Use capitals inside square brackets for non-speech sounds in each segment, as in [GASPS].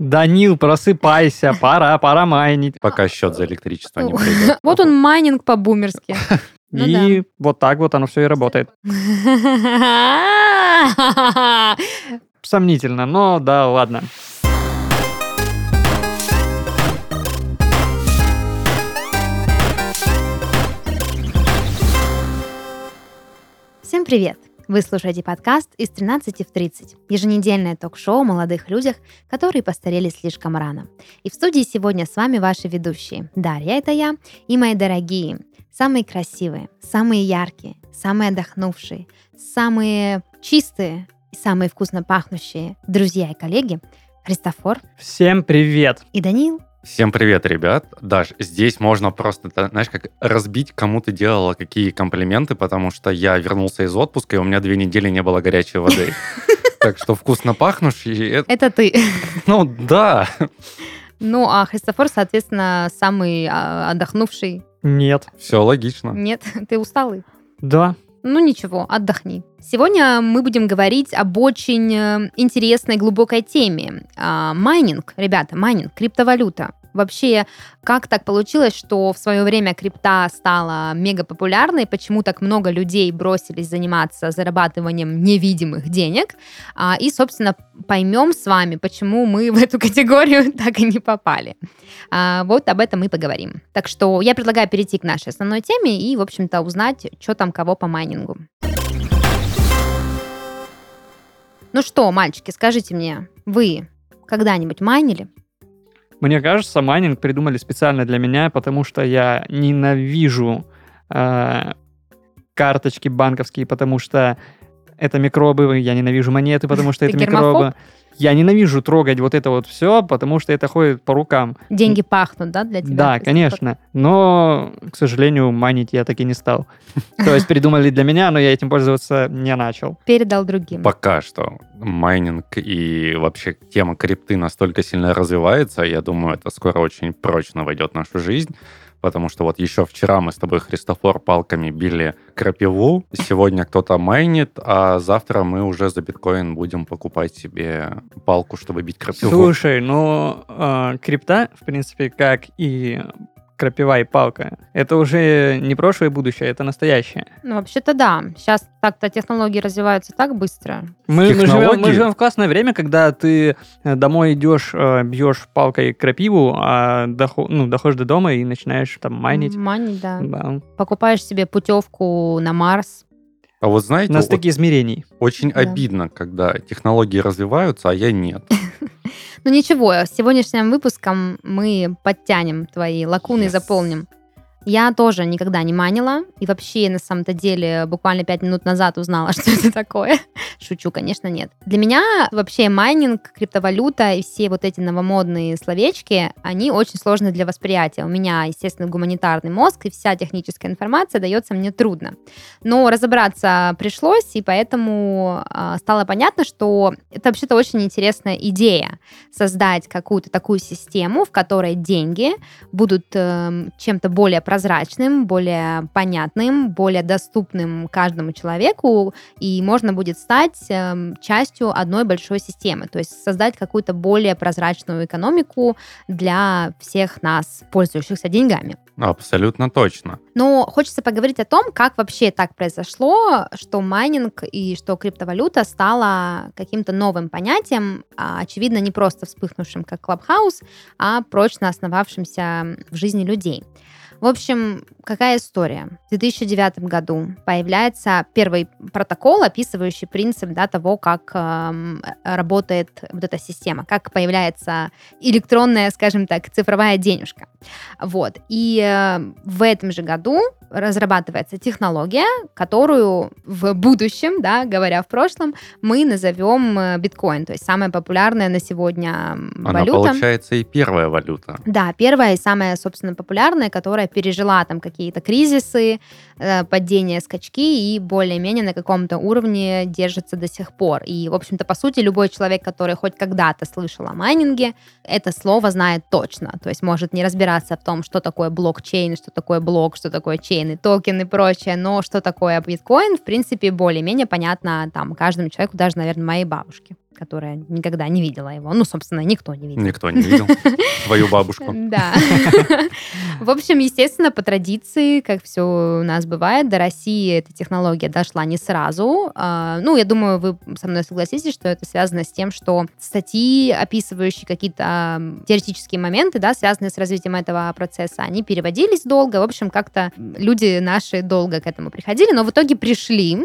Данил, просыпайся, пора, пора майнить. Пока счет за электричество не придет. [LAUGHS] Вот он майнинг по-бумерски. [LAUGHS] Ну и вот так вот оно все и работает. [LAUGHS] Сомнительно, но да, ладно. Всем привет! Вы слушаете подкаст «Из 13 в 30» – еженедельное ток-шоу о молодых людях, которые постарели слишком рано. И в студии сегодня с вами ваши ведущие. Дарья – это я, и мои дорогие, самые красивые, самые яркие, самые отдохнувшие, самые чистые и самые вкусно пахнущие друзья и коллеги Христофор. Всем привет! И Данил. Всем привет, ребят. Даш, здесь можно просто, знаешь, как разбить, кому ты делала какие комплименты, потому что я вернулся из отпуска, и у меня две недели не было горячей воды. [LAUGHS] Так что вкусно пахнущий... Это ты. [LAUGHS] Ну, да. Ну, а Христофор, соответственно, самый а, отдохнувший. Нет. Все логично. Нет, [LAUGHS] ты усталый. Да. Ну ничего, отдохни. Сегодня мы будем говорить об очень э, интересной глубокой теме. А, майнинг, ребята, майнинг, криптовалюта. Вообще, как так получилось, что в свое время крипта стала мега популярной, почему так много людей бросились заниматься зарабатыванием невидимых денег, а, и, собственно, поймем с вами, почему мы в эту категорию [LAUGHS] так и не попали. А, вот об этом мы поговорим. Так что я предлагаю перейти к нашей основной теме и, в общем-то, узнать, что там кого по майнингу. Ну что, мальчики, скажите мне, вы когда-нибудь майнили? Мне кажется, майнинг придумали специально для меня, потому что я ненавижу э, карточки банковские, потому что это микробы, я ненавижу монеты, потому что [LAUGHS] это микробы. Я ненавижу трогать вот это вот все, потому что это ходит по рукам. Деньги пахнут, да, для тебя? Да, конечно. Но, к сожалению, майнить я так и не стал. [LAUGHS] То есть придумали для меня, но я этим пользоваться не начал. Передал другим. Пока что майнинг и вообще тема крипты настолько сильно развивается, я думаю, это скоро очень прочно войдет в нашу жизнь потому что вот еще вчера мы с тобой, Христофор, палками били крапиву, сегодня кто-то майнит, а завтра мы уже за биткоин будем покупать себе палку, чтобы бить крапиву. Слушай, ну, э, крипта, в принципе, как и крапива и палка. Это уже не прошлое и будущее, это настоящее. Ну, вообще-то да. Сейчас так-то технологии развиваются так быстро. Мы, мы, живем, мы живем в классное время, когда ты э, домой идешь, э, бьешь палкой крапиву, а дохо, ну, доходишь до дома и начинаешь там майнить. Майнить, да. да. Покупаешь себе путевку на Марс, а вот знаете... На стыке вот измерений. Очень да. обидно, когда технологии развиваются, а я нет. Ну ничего, сегодняшним выпуском мы подтянем твои лакуны, yes. заполним. Я тоже никогда не манила. И вообще, на самом-то деле, буквально пять минут назад узнала, [LAUGHS] что это такое. Шучу, конечно, нет. Для меня вообще майнинг, криптовалюта и все вот эти новомодные словечки, они очень сложны для восприятия. У меня, естественно, гуманитарный мозг, и вся техническая информация дается мне трудно. Но разобраться пришлось, и поэтому э, стало понятно, что это вообще-то очень интересная идея. Создать какую-то такую систему, в которой деньги будут э, чем-то более прозрачным, более понятным, более доступным каждому человеку, и можно будет стать э, частью одной большой системы, то есть создать какую-то более прозрачную экономику для всех нас, пользующихся деньгами. Абсолютно точно. Но хочется поговорить о том, как вообще так произошло, что майнинг и что криптовалюта стала каким-то новым понятием, а, очевидно, не просто вспыхнувшим как Clubhouse, а прочно основавшимся в жизни людей. В общем, какая история? В 2009 году появляется первый протокол, описывающий принцип да, того, как э, работает вот эта система, как появляется электронная, скажем так, цифровая денежка. Вот. И э, в этом же году разрабатывается технология, которую в будущем, да, говоря в прошлом, мы назовем э, биткоин, то есть самая популярная на сегодня Она валюта. Она получается и первая валюта. Да, первая и самая, собственно, популярная, которая пережила там какие-то кризисы, э, падения, скачки и более-менее на каком-то уровне держится до сих пор. И, в общем-то, по сути, любой человек, который хоть когда-то слышал о майнинге, это слово знает точно. То есть может не разбираться в том, что такое блокчейн, что такое блок, что такое чейн и токен и прочее, но что такое биткоин, в принципе, более-менее понятно там каждому человеку, даже, наверное, моей бабушке которая никогда не видела его. Ну, собственно, никто не видел. Никто не видел [LAUGHS] твою бабушку. Да. В общем, естественно, по традиции, как все у нас бывает, до России эта технология дошла не сразу. А, ну, я думаю, вы со мной согласитесь, что это связано с тем, что статьи, описывающие какие-то теоретические моменты, да, связанные с развитием этого процесса, они переводились долго. В общем, как-то люди наши долго к этому приходили, но в итоге пришли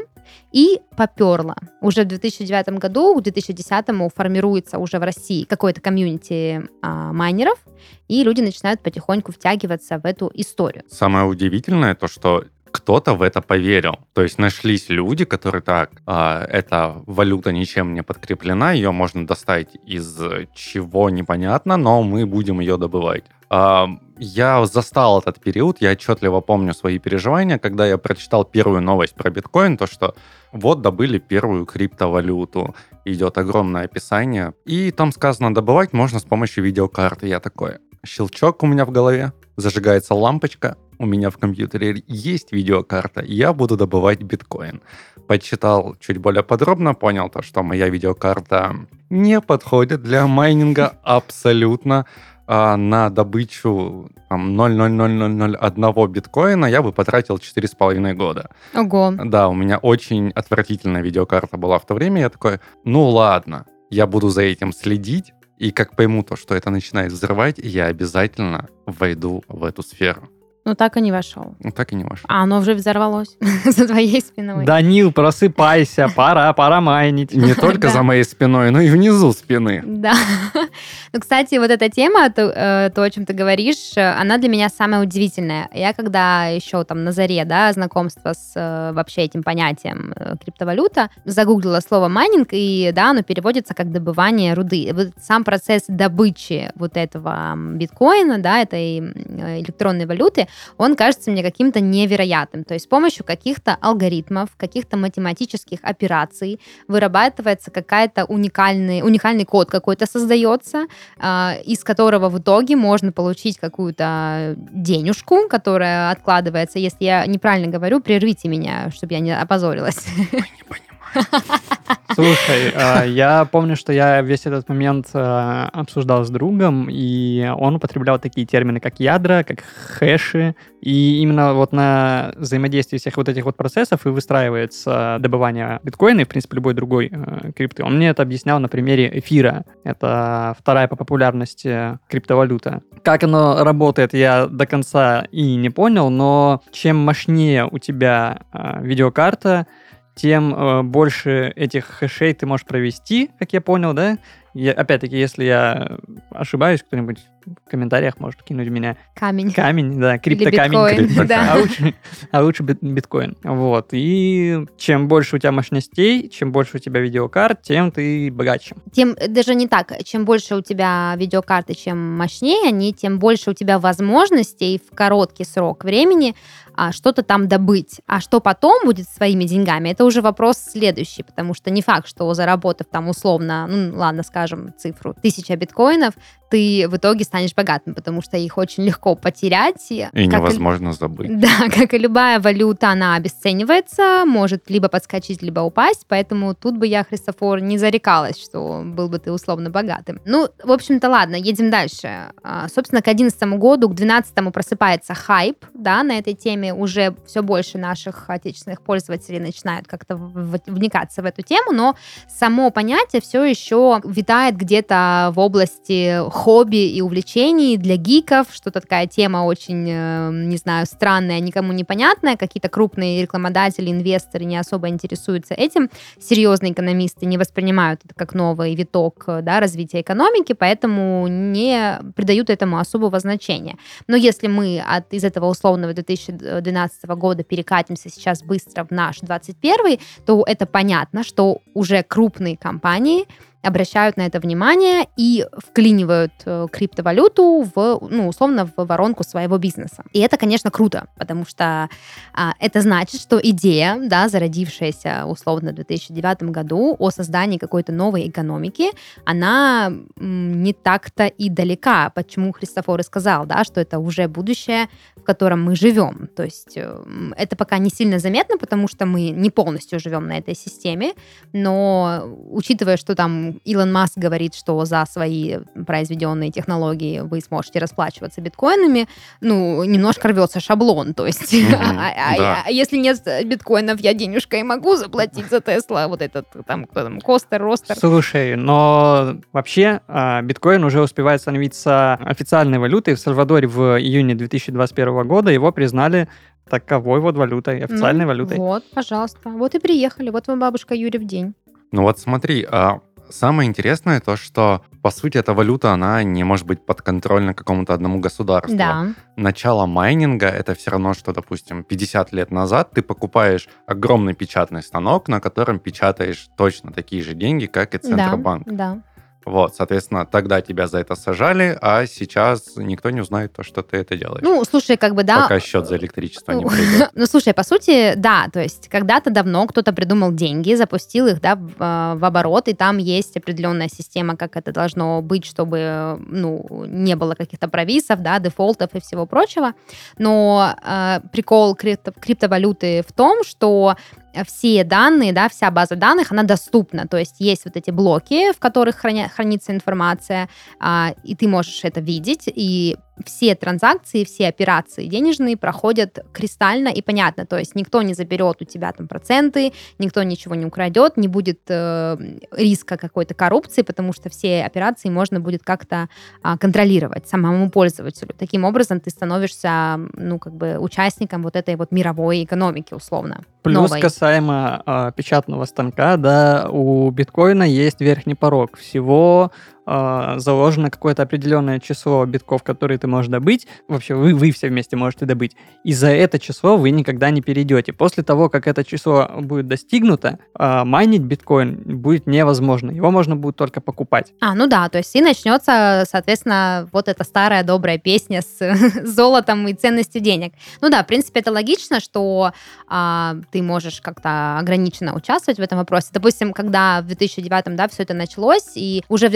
и поперло. Уже в 2009 году, к 2010 формируется уже в России какое-то комьюнити а, майнеров, и люди начинают потихоньку втягиваться в эту историю. Самое удивительное то, что кто-то в это поверил. То есть нашлись люди, которые так, а, эта валюта ничем не подкреплена, ее можно достать из чего непонятно, но мы будем ее добывать. А, я застал этот период, я отчетливо помню свои переживания, когда я прочитал первую новость про биткоин, то что вот добыли первую криптовалюту, идет огромное описание, и там сказано, добывать можно с помощью видеокарты. Я такой, щелчок у меня в голове, зажигается лампочка, у меня в компьютере есть видеокарта, я буду добывать биткоин. Почитал чуть более подробно, понял то, что моя видеокарта не подходит для майнинга абсолютно. А на добычу там, 0,00001 биткоина я бы потратил 4,5 года. Ого. Да, у меня очень отвратительная видеокарта была в то время. Я такой, ну ладно, я буду за этим следить, и как пойму то, что это начинает взрывать, я обязательно войду в эту сферу. Ну, так и не вошел. Ну, так и не вошел. А оно уже взорвалось [LAUGHS] за твоей спиной. Данил, просыпайся, пора, пора майнить. Не только [LAUGHS] за моей спиной, но и внизу спины. Да. [LAUGHS] Ну, кстати, вот эта тема, то, э, то, о чем ты говоришь, она для меня самая удивительная. Я когда еще там на заре, да, знакомства с э, вообще этим понятием э, криптовалюта, загуглила слово майнинг, и, да, оно переводится как добывание руды. Вот сам процесс добычи вот этого биткоина, да, этой электронной валюты, он кажется мне каким-то невероятным. То есть с помощью каких-то алгоритмов, каких-то математических операций вырабатывается какая-то уникальный, уникальный код какой-то создается, э, из которого в итоге можно получить какую-то денежку, которая откладывается. Если я неправильно говорю, прервите меня, чтобы я не опозорилась. Мы не. [LAUGHS] Слушай, а, я помню, что я весь этот момент а, обсуждал с другом, и он употреблял такие термины, как ядра, как хэши, и именно вот на взаимодействии всех вот этих вот процессов и выстраивается добывание биткоина и, в принципе, любой другой э, крипты. Он мне это объяснял на примере эфира. Это вторая по популярности криптовалюта. Как оно работает, я до конца и не понял, но чем мощнее у тебя э, видеокарта, тем э, больше этих хэшей ты можешь провести, как я понял, да? Я, опять-таки, если я ошибаюсь, кто-нибудь в комментариях может кинуть меня. Камень. Камень, да, криптокамень. биткоин, да. А лучше, а лучше бит- биткоин. Вот. И чем больше у тебя мощностей, чем больше у тебя видеокарт, тем ты богаче. Тем даже не так. Чем больше у тебя видеокарты, чем мощнее они, тем больше у тебя возможностей в короткий срок времени а, что-то там добыть. А что потом будет своими деньгами, это уже вопрос следующий, потому что не факт, что заработав там условно, ну ладно, скажем, цифру тысяча биткоинов, ты в итоге станешь богатым, потому что их очень легко потерять. И невозможно забыть. Да, [LAUGHS] как и любая валюта, она обесценивается, может либо подскочить, либо упасть, поэтому тут бы я, Христофор, не зарекалась, что был бы ты условно богатым. Ну, в общем-то, ладно, едем дальше. А, собственно, к 2011 году, к 2012 просыпается хайп, да, на этой теме уже все больше наших отечественных пользователей начинают как-то вникаться в эту тему, но само понятие все еще витает где-то в области хобби и увлечений для гиков, что-то такая тема очень, э, не знаю, странная, никому непонятная, какие-то крупные рекламодатели, инвесторы не особо интересуются этим, серьезные экономисты не воспринимают это как новый виток да, развития экономики, поэтому не придают этому особого значения. Но если мы от, из этого условного 2012 года перекатимся сейчас быстро в наш 21, то это понятно, что уже крупные компании обращают на это внимание и вклинивают э, криптовалюту в, ну, условно, в воронку своего бизнеса. И это, конечно, круто, потому что а, это значит, что идея, да, зародившаяся условно в 2009 году о создании какой-то новой экономики, она не так-то и далека. Почему Христофор и сказал, да, что это уже будущее, в котором мы живем. То есть э, это пока не сильно заметно, потому что мы не полностью живем на этой системе, но учитывая, что там Илон Маск говорит, что за свои произведенные технологии вы сможете расплачиваться биткоинами, ну, немножко рвется шаблон. То есть, а, а- да. а если нет биткоинов, я денежкой могу заплатить за Тесла, вот этот там, кто там, Костер, Ростер. Слушай, но вообще а, биткоин уже успевает становиться официальной валютой. В Сальвадоре в июне 2021 года его признали таковой вот валютой, официальной Ну, валютой. Вот, пожалуйста. Вот и приехали. Вот вам бабушка Юрий в день. Ну вот смотри, а самое интересное то, что по сути эта валюта, она не может быть подконтрольна какому-то одному государству. Да. Начало майнинга это все равно, что, допустим, 50 лет назад ты покупаешь огромный печатный станок, на котором печатаешь точно такие же деньги, как и Да, Центробанк. да. Вот, соответственно, тогда тебя за это сажали, а сейчас никто не узнает то, что ты это делаешь. Ну, слушай, как бы, да, Пока счет за электричество не придет. [LAUGHS] Ну, слушай, по сути, да, то есть когда-то давно кто-то придумал деньги, запустил их, да, в, в оборот, и там есть определенная система, как это должно быть, чтобы, ну, не было каких-то провисов, да, дефолтов и всего прочего. Но э, прикол крипто- криптовалюты в том, что все данные, да, вся база данных, она доступна. То есть есть вот эти блоки, в которых храня- хранится информация, а, и ты можешь это видеть, и все транзакции, все операции денежные проходят кристально и понятно. То есть никто не заберет у тебя там проценты, никто ничего не украдет, не будет э, риска какой-то коррупции, потому что все операции можно будет как-то а, контролировать самому пользователю. Таким образом ты становишься, ну, как бы участником вот этой вот мировой экономики, условно. Плюс новой. касаемо а, печатного станка, да, у биткоина есть верхний порог. Всего а, заложено какое-то определенное число битков, которые ты можешь добыть. Вообще, вы, вы все вместе можете добыть. И за это число вы никогда не перейдете. После того, как это число будет достигнуто, а, майнить биткоин будет невозможно. Его можно будет только покупать. А, ну да, то есть и начнется, соответственно, вот эта старая добрая песня с [LAUGHS] золотом и ценностью денег. Ну да, в принципе, это логично, что а, ты можешь как-то ограниченно участвовать в этом вопросе. Допустим, когда в 2009 да, все это началось, и уже в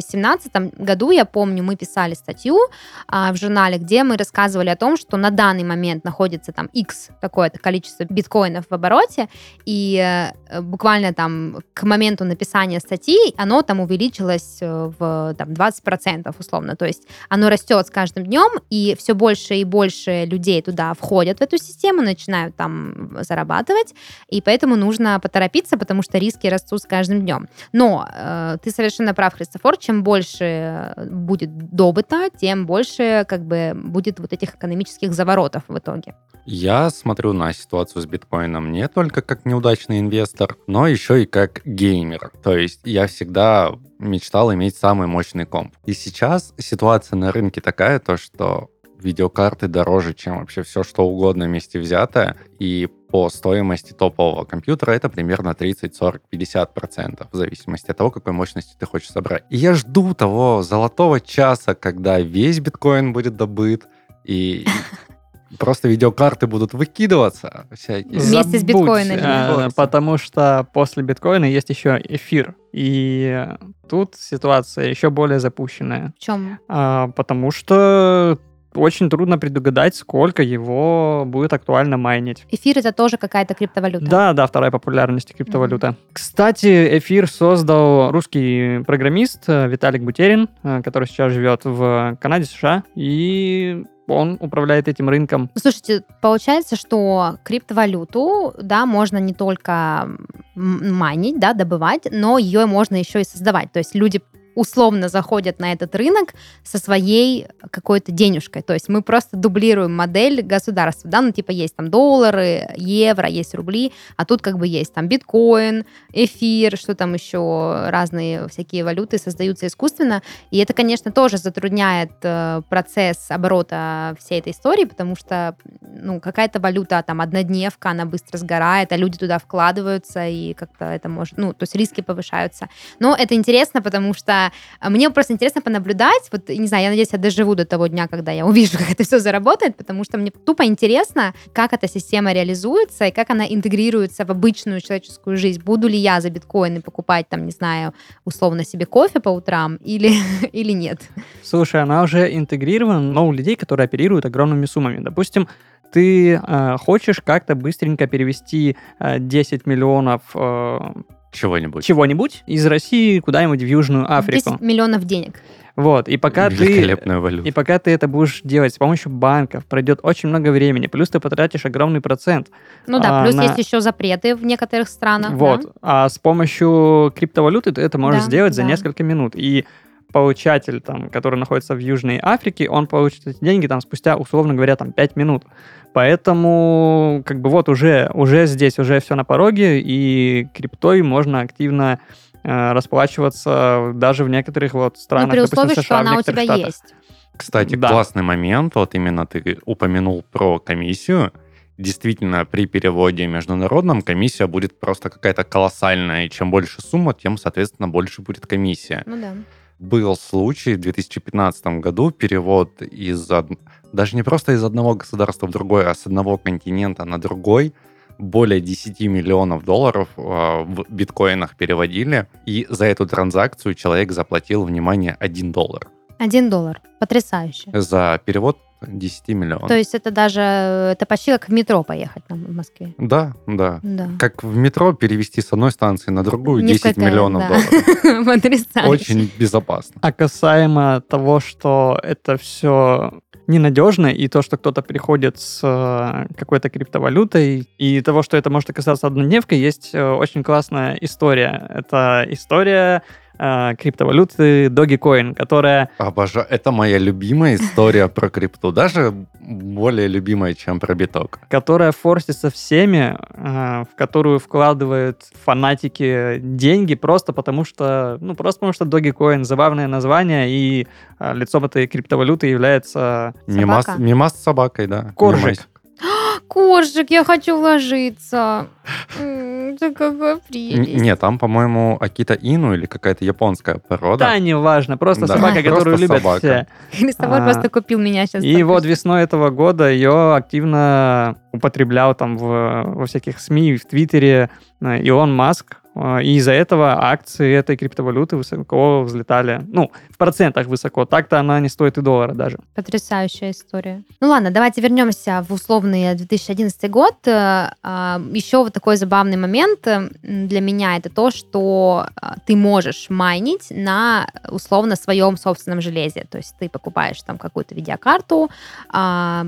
2017 году, я помню, мы писали статью а, в журнале, где мы рассказывали о том, что на данный момент находится там X какое-то количество биткоинов в обороте, и э, буквально там к моменту написания статьи оно там увеличилось э, в там, 20% условно. То есть оно растет с каждым днем, и все больше и больше людей туда входят в эту систему, начинают там зарабатывать, и поэтому нужно поторопиться, потому что риски растут с каждым днем. Но э, ты совершенно прав, Христофор, чем больше э, будет добыто, тем больше как бы будет вот этих экономических заворотов в итоге. Я смотрю на ситуацию с биткоином не только как неудачный инвестор, но еще и как геймер. То есть я всегда мечтал иметь самый мощный комп. И сейчас ситуация на рынке такая, то что видеокарты дороже, чем вообще все, что угодно вместе взятое. И по стоимости топового компьютера это примерно 30, 40, 50 процентов, в зависимости от того, какой мощности ты хочешь собрать. И я жду того золотого часа, когда весь биткоин будет добыт, и [LAUGHS] просто видеокарты будут выкидываться всякие. Вместе с Забудь, биткоинами. э, потому что после биткоина есть еще эфир. И тут ситуация еще более запущенная. В чем? А, потому что очень трудно предугадать, сколько его будет актуально майнить. Эфир это тоже какая-то криптовалюта. Да, да, вторая популярность криптовалюта. Кстати, эфир создал русский программист э, Виталик Бутерин, э, который сейчас живет в Канаде, США, и он управляет этим рынком. Слушайте, получается, что криптовалюту, да, можно не только майнить, да, добывать, но ее можно еще и создавать. То есть люди условно заходят на этот рынок со своей какой-то денежкой. То есть мы просто дублируем модель государства, да, ну типа есть там доллары, евро, есть рубли, а тут как бы есть там биткоин, эфир, что там еще, разные всякие валюты создаются искусственно. И это, конечно, тоже затрудняет э, процесс оборота всей этой истории, потому что, ну, какая-то валюта, там, однодневка, она быстро сгорает, а люди туда вкладываются, и как-то это может, ну, то есть риски повышаются. Но это интересно, потому что а, мне просто интересно понаблюдать, вот, не знаю, я надеюсь, я доживу до того дня, когда я увижу, [LAUGHS] как это все заработает, потому что мне тупо интересно, как эта система реализуется и как она интегрируется в обычную человеческую жизнь. Буду ли я за биткоины покупать, там, не знаю, условно себе кофе по утрам или, [LAUGHS] или нет? Слушай, она уже интегрирована, но у людей, которые оперируют огромными суммами. Допустим, ты э, хочешь как-то быстренько перевести э, 10 миллионов э, Чего-нибудь. чего-нибудь из России куда-нибудь в Южную Африку. 10 миллионов денег. Вот, и пока ты... Валюта. И пока ты это будешь делать с помощью банков, пройдет очень много времени, плюс ты потратишь огромный процент. Ну да, А, плюс на- есть еще запреты в некоторых странах. да. Вот. А с помощью криптовалюты ты это можешь Да, сделать за да. несколько минут. И получатель, там, который находится в Южной Африке, он получит эти деньги там спустя, условно говоря, там 5 минут. Поэтому, как бы вот уже, уже здесь, уже все на пороге, и криптой можно активно э, расплачиваться даже в некоторых вот Ну, странах, при допустим, условии, США, что она у тебя штатах. есть. Кстати, Да. классный момент, вот именно ты упомянул про комиссию. Действительно, при переводе международном комиссия будет просто какая-то колоссальная, и чем больше сумма, тем, соответственно, больше будет комиссия. Ну да. Был случай в 2015 году перевод из даже не просто из одного государства в другое, а с одного континента на другой более 10 миллионов долларов э, в биткоинах переводили, и за эту транзакцию человек заплатил, внимание, 1 доллар. Один доллар. Потрясающе. За перевод 10 миллионов. То есть это даже, это почти как в метро поехать там в Москве. Да, да. Да. Как в метро перевести с одной станции на другую 10 Несколько, миллионов да. долларов. [LAUGHS] Потрясающе. Очень безопасно. А касаемо того, что это все ненадежно, и то, что кто-то приходит с э, какой-то криптовалютой, и того, что это может оказаться однодневкой, есть э, очень классная история. Это история э, криптовалюты Dogecoin, которая Обожаю. Это моя любимая история про крипту. Даже более любимая, чем про биток. которая форсится всеми, э, в которую вкладывают фанатики деньги просто потому что, ну, просто потому что Dogecoin забавное название, и э, лицом этой криптовалюты является Мимас, Собака. мимас с собакой, да. Коржик. Мимасик. [GASPS] Коржик, я хочу ложиться. [LAUGHS] Это какая Н- прелесть. Нет, там, по-моему, Акита Ину или какая-то японская порода. Да, неважно, просто Да, собака, просто которую любят собака. все. Христофор А, просто купил меня сейчас. И вот весной этого года ее активно употреблял там в, во всяких СМИ, в Твиттере э, Илон Маск. Э, И из-за этого акции этой криптовалюты высоко взлетали. Ну, в процентах высоко. Так-то она не стоит и доллара даже. Потрясающая история. Ну ладно, давайте вернемся в условный 2011 год. Э, а, Еще вот такой забавный момент э, для меня это то, что а, ты можешь майнить на условно своем собственном железе. То есть ты покупаешь там какую-то видеокарту, а,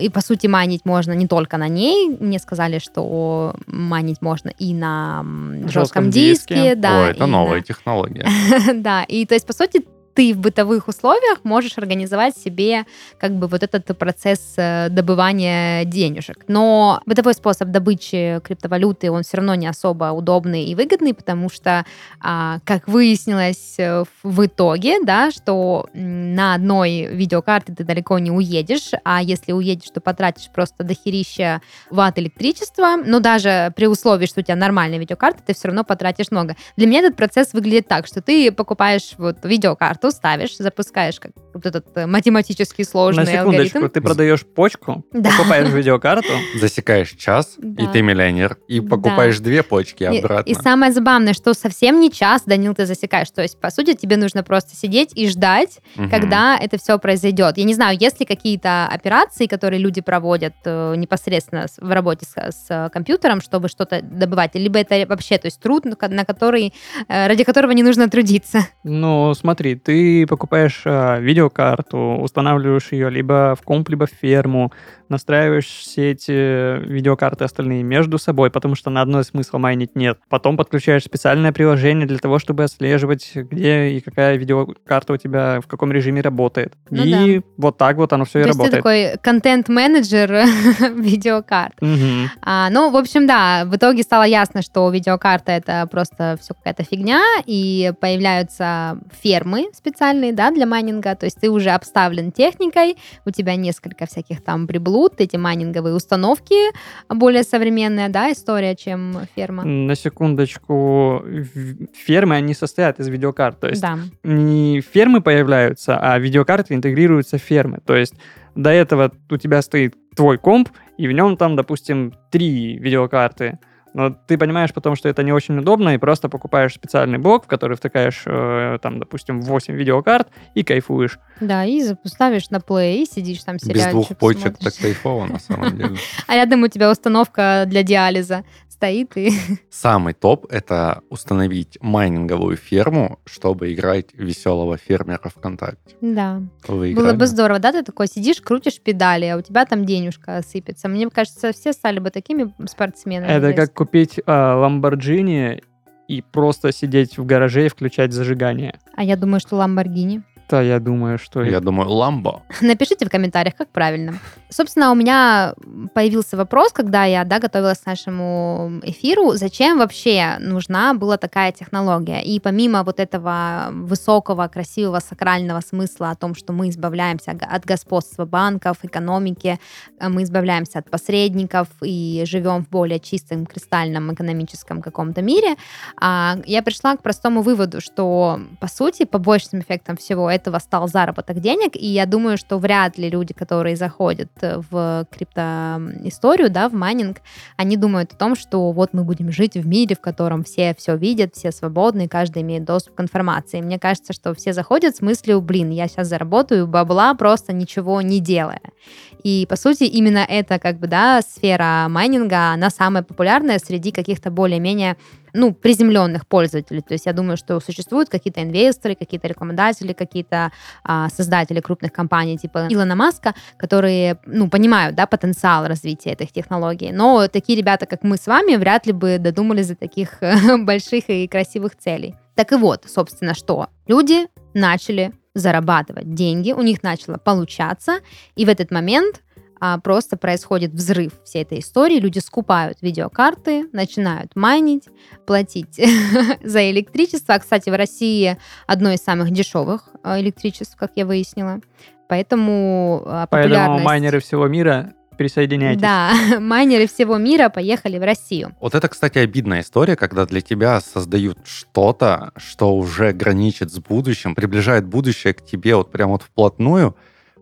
и по сути майнить можно не только на ней. Мне сказали, что майнить можно и на м, жестком Жестком диске. диске. да, О, это и новая на- технология. [LAUGHS] да, и то есть, по сути, ты в бытовых условиях можешь организовать себе как бы вот этот процесс э, добывания денежек. Но бытовой способ добычи криптовалюты, он все равно не особо удобный и выгодный, потому что, а, как выяснилось э, в итоге, да, что на одной видеокарте ты далеко не уедешь, а если уедешь, то потратишь просто дохерища ватт электричества, но даже при условии, что у тебя нормальная видеокарта, ты все равно потратишь много. Для меня этот процесс выглядит так, что ты покупаешь вот видеокарту, ставишь, запускаешь как вот этот э, математически сложный На секундочку, алгоритм. ты продаешь почку, Да. покупаешь видеокарту, [LAUGHS] Засекаешь час, и Да. ты миллионер. И Да. покупаешь две почки И, обратно. и самое забавное, что совсем не час, Данил, ты засекаешь. То есть, по сути, тебе нужно просто сидеть и ждать, Мгм. когда это все произойдет. Я не знаю, есть ли какие-то операции, которые люди проводят э, непосредственно в работе с, с, э, компьютером, чтобы что-то добывать, либо это вообще, то есть труд, на который, э, ради которого не нужно трудиться. Ну, смотри, ты покупаешь э, видеокарту, устанавливаешь ее либо в комп, либо в ферму, настраиваешь все эти видеокарты остальные между собой, потому что на одной смысла майнить нет. Потом подключаешь специальное приложение для того, чтобы отслеживать, где и какая видеокарта у тебя в каком режиме работает. Ну и вот так вот оно все и то ты работает. такой контент-менеджер [LAUGHS] видеокарт. А, ну, в общем, да, в итоге стало ясно, что видеокарта это просто все какая-то фигня, и появляются фермы специальные, да, для майнинга, то есть ты уже обставлен техникой, у тебя несколько всяких там приблуд, эти майнинговые установки более современная, да, история, чем ферма. На секундочку, фермы, они состоят из видеокарт, то есть Да. не фермы появляются, а видеокарты интегрируются в фермы. То есть до этого у тебя стоит твой комп, и в нем там, допустим, три видеокарты. Но ты понимаешь потом, что это не очень удобно, и просто покупаешь специальный блок, в который втыкаешь, э, там, допустим, 8 видеокарт и кайфуешь. Да, и запускаешь на плей, и сидишь там Без сериальчик двух почек смотришь. так кайфово, на самом [LAUGHS] деле. А рядом у тебя установка для диализа стоит и... [LAUGHS] Самый топ — это установить майнинговую ферму, чтобы играть веселого фермера ВКонтакте. Да. Вы Было бы здорово, да, ты такой сидишь, крутишь педали, а у тебя там денежка сыпется. Мне кажется, все стали бы такими спортсменами. Это как купить Ламборджини и просто сидеть в гараже и включать зажигание. А я думаю, что Ламборгини. Да, я думаю, что... Я думаю, Ламбо. Напишите в комментариях, как правильно. Собственно, у меня появился вопрос, когда я да, готовилась к нашему эфиру, зачем вообще нужна была такая технология? И помимо вот этого высокого, красивого, сакрального смысла о том, что мы избавляемся от господства банков, экономики, э, мы избавляемся от посредников и живем в более чистом, кристальном экономическом каком-то мире, а, я пришла к простому выводу, что, по сути, побочным эффектом всего этого стал заработок денег, и я думаю, что вряд ли люди, которые заходят э, в криптоисторию, да, в майнинг, они думают о том, что вот мы будем жить в мире, в котором все все видят, все свободны, каждый имеет доступ к информации. Мне кажется, что все заходят с мыслью, блин, я сейчас заработаю бабла, просто ничего не делая. И, по сути, именно эта, как бы, да, сфера майнинга, она самая популярная среди каких-то более-менее ну, приземленных пользователей. То есть я думаю, что существуют какие-то инвесторы, какие-то рекламодатели, какие-то а, создатели крупных компаний типа Илона Маска, которые, ну, понимают, да, потенциал развития этих технологий. Но такие ребята, как мы с вами, вряд ли бы додумались до таких [LAUGHS] больших и красивых целей. Так и вот, собственно, что? Люди начали зарабатывать деньги, у них начало получаться, и в этот момент а, просто происходит взрыв всей этой истории. Люди скупают видеокарты, начинают майнить, платить [LAUGHS] за электричество. А, Кстати, в России одно из самых дешевых а, электричеств, как я выяснила. Поэтому а, Поэтому популярность... майнеры всего мира присоединяйтесь. Да, [LAUGHS] майнеры всего мира поехали в Россию. Вот это, кстати, обидная история, когда для тебя создают что-то, что уже граничит с будущим, приближает будущее к тебе вот прям вот вплотную,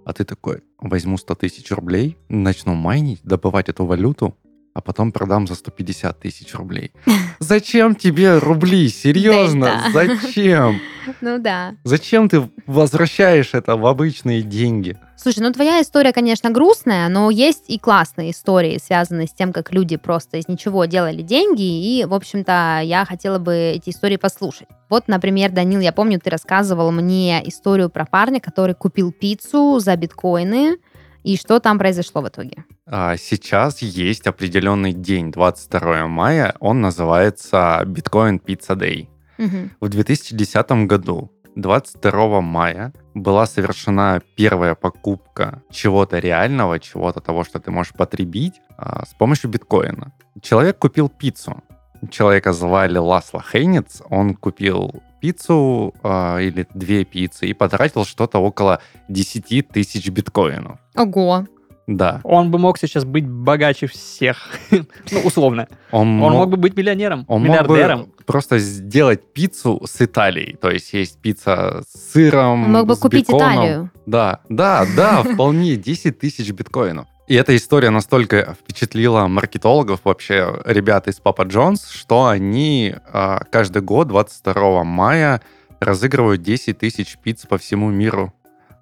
а ты такой, возьму 100 тысяч рублей, начну майнить, добывать эту валюту, а потом продам за 150 тысяч рублей. [LAUGHS] Зачем тебе рубли? Серьезно? Зачем? Ну да. Зачем ты возвращаешь это в обычные деньги? Слушай, ну твоя история, конечно, грустная, но есть и классные истории, связанные с тем, как люди просто из ничего делали деньги, и, в общем-то, я хотела бы эти истории послушать. Вот, например, Данил, я помню, ты рассказывал мне историю про парня, который купил пиццу за биткоины, и что там произошло в итоге? А, Сейчас есть определенный день, 22 мая, он называется Bitcoin Pizza Day. Мгм. В 2010 году, 22 мая, была совершена первая покупка чего-то реального, чего-то того, что ты можешь потребить а, с помощью биткоина. Человек купил пиццу. Человека звали Ласло Хейниц. Он купил пиццу а, или две пиццы и потратил что-то около 10 тысяч биткоинов. Ого. Да. Он бы мог сейчас быть богаче всех. [LAUGHS] ну, условно. Он, Он мог- мог бы быть миллионером, Он мог бы миллиардером. просто сделать пиццу с Италией. То есть есть пицца с сыром, Он мог бы с купить беконом. Италию. Да, да, да, вполне 10 тысяч биткоинов. И эта история настолько впечатлила маркетологов, вообще ребят из Папа Джонс, что они а, каждый год 22 мая разыгрывают 10 тысяч пиц по всему миру.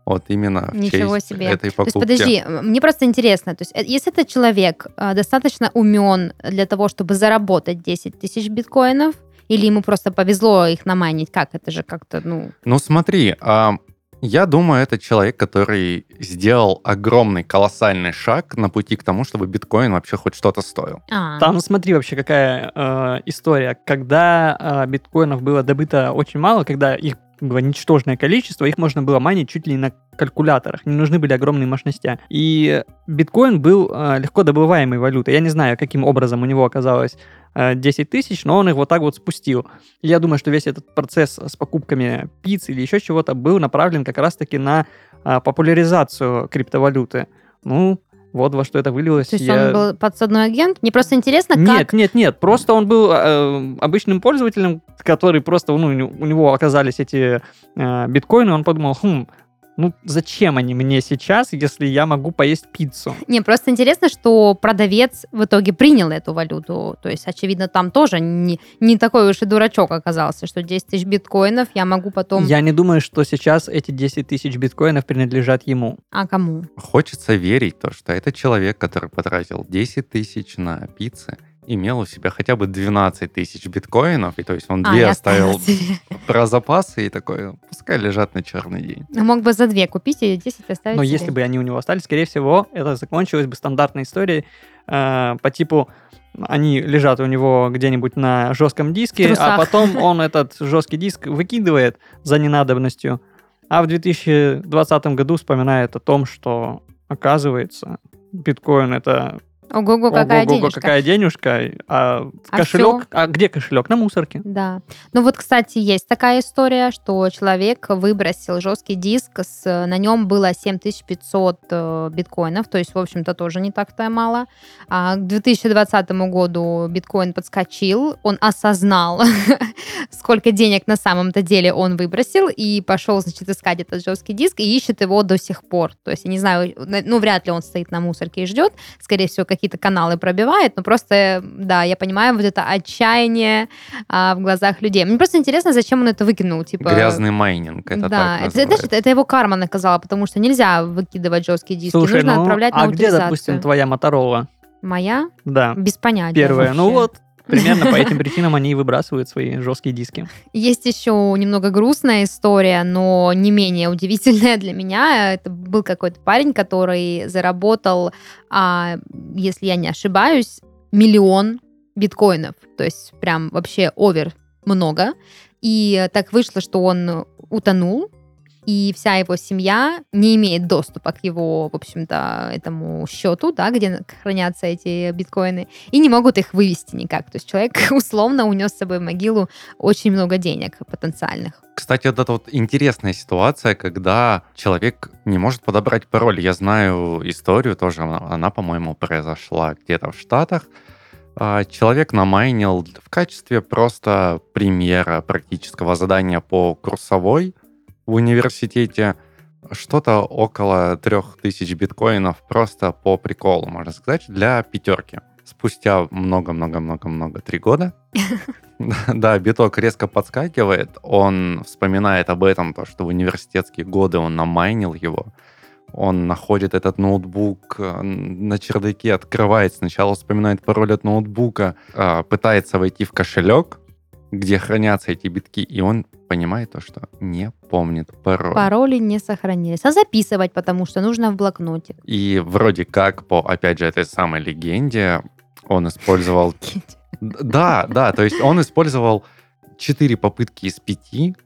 Вот именно в Ничего честь себе. этой То есть, покупки. подожди, мне просто интересно, то есть, э, если этот человек э, достаточно умен для того, чтобы заработать 10 тысяч биткоинов, или ему просто повезло их намайнить, как это же как-то, ну, Ну смотри, а, я думаю, это человек, который сделал огромный, колоссальный шаг на пути к тому, чтобы биткоин вообще хоть что-то стоил. а, Там смотри вообще какая э, история. Когда э, биткоинов было добыто очень мало, когда их было ничтожное количество, их можно было майнить чуть ли не на калькуляторах, не нужны были огромные мощности. И биткоин был э, легко добываемой валютой. Я не знаю, каким образом у него оказалось 10 тысяч, но он их вот так вот спустил. Я думаю, что весь этот процесс с покупками пиццы или еще чего-то был направлен как раз-таки на э, популяризацию криптовалюты. Ну, вот во что это вылилось. то есть Я- он был подсадной агент? Мне просто интересно, как... нет, нет, нет. Просто он был э, обычным пользователем, который просто, ну, у него- у него оказались эти э, биткоины, он подумал, хм, ну, зачем они мне сейчас, если я могу поесть пиццу? Не, просто интересно, что продавец в итоге принял эту валюту. То есть, очевидно, там тоже не, не такой уж и дурачок оказался, что 10 тысяч биткоинов я могу потом... Я не думаю, что сейчас эти 10 тысяч биткоинов принадлежат ему. А кому? Хочется верить, то, что это человек, который потратил 10 тысяч на пиццы, имел у себя хотя бы 12 тысяч биткоинов, и то есть он А, две оставил [LAUGHS] про запасы, и такой, пускай лежат на черный день. Ну, Мог бы за две купить и 10 оставить Но себе. если бы они у него остались, скорее всего, это закончилось бы стандартной историей э, по типу они лежат у него где-нибудь на жестком диске, а потом он этот жесткий диск выкидывает за ненадобностью, а в 2020 году вспоминает о том, что, оказывается, биткоин это Ого-го, какая ого-го, денежка. какая денежка, а А кошелек, а где кошелек? На мусорке. Да. Ну вот, кстати, есть такая история, что человек выбросил жесткий диск, с, на нем было 7500 э, биткоинов, то есть, в общем-то, тоже не так-то и мало. А к 2020 году биткоин подскочил, он осознал, [LAUGHS] сколько денег на самом-то деле он выбросил, и пошел, значит, искать этот жесткий диск, и ищет его до сих пор. То есть, я не знаю, на- ну, вряд ли он стоит на мусорке и ждет, скорее всего, какие-то каналы пробивает, но просто, да, я понимаю вот это отчаяние а, в глазах людей. Мне просто интересно, зачем он это выкинул, типа... Грязный майнинг, это да, так это, это, значит, это его карма наказала, потому что нельзя выкидывать жесткие диски, Слушай, нужно ну, отправлять а на где, утилизацию. допустим, твоя Моторола? Моя? Да, Без понятия. первая. Ну вообще. вот, примерно по этим [LAUGHS] причинам они и выбрасывают свои жесткие диски. Есть еще немного грустная история, но не менее удивительная для меня. Это был какой-то парень, который заработал, а, если я не ошибаюсь, миллион биткоинов. То есть прям вообще овер много. И так вышло, что он утонул, и вся его семья не имеет доступа к его, в общем-то, этому счету, да, где хранятся эти биткоины, и не могут их вывести никак. То есть человек [LAUGHS] условно унес с собой в могилу очень много денег потенциальных. Кстати, вот это вот интересная ситуация, когда человек не может подобрать пароль. Я знаю историю тоже, она, она, по-моему, произошла где-то в Штатах. А, Человек намайнил в качестве просто примера практического задания по курсовой в университете что-то около 3000 биткоинов просто по приколу, можно сказать, для пятерки. Спустя много-много-много-много, три года, [LAUGHS] да, биток резко подскакивает, он вспоминает об этом, то, что в университетские годы он намайнил его, он находит этот ноутбук э, на чердаке, открывает, сначала вспоминает пароль от ноутбука, а, пытается войти в кошелек, где хранятся эти битки, и он понимает то, что не помнит пароль. Пароли не сохранились. А записывать, потому что нужно в блокноте. И вроде как по, опять же, этой самой легенде, он использовал... Да, да, то есть он использовал четыре попытки из пяти,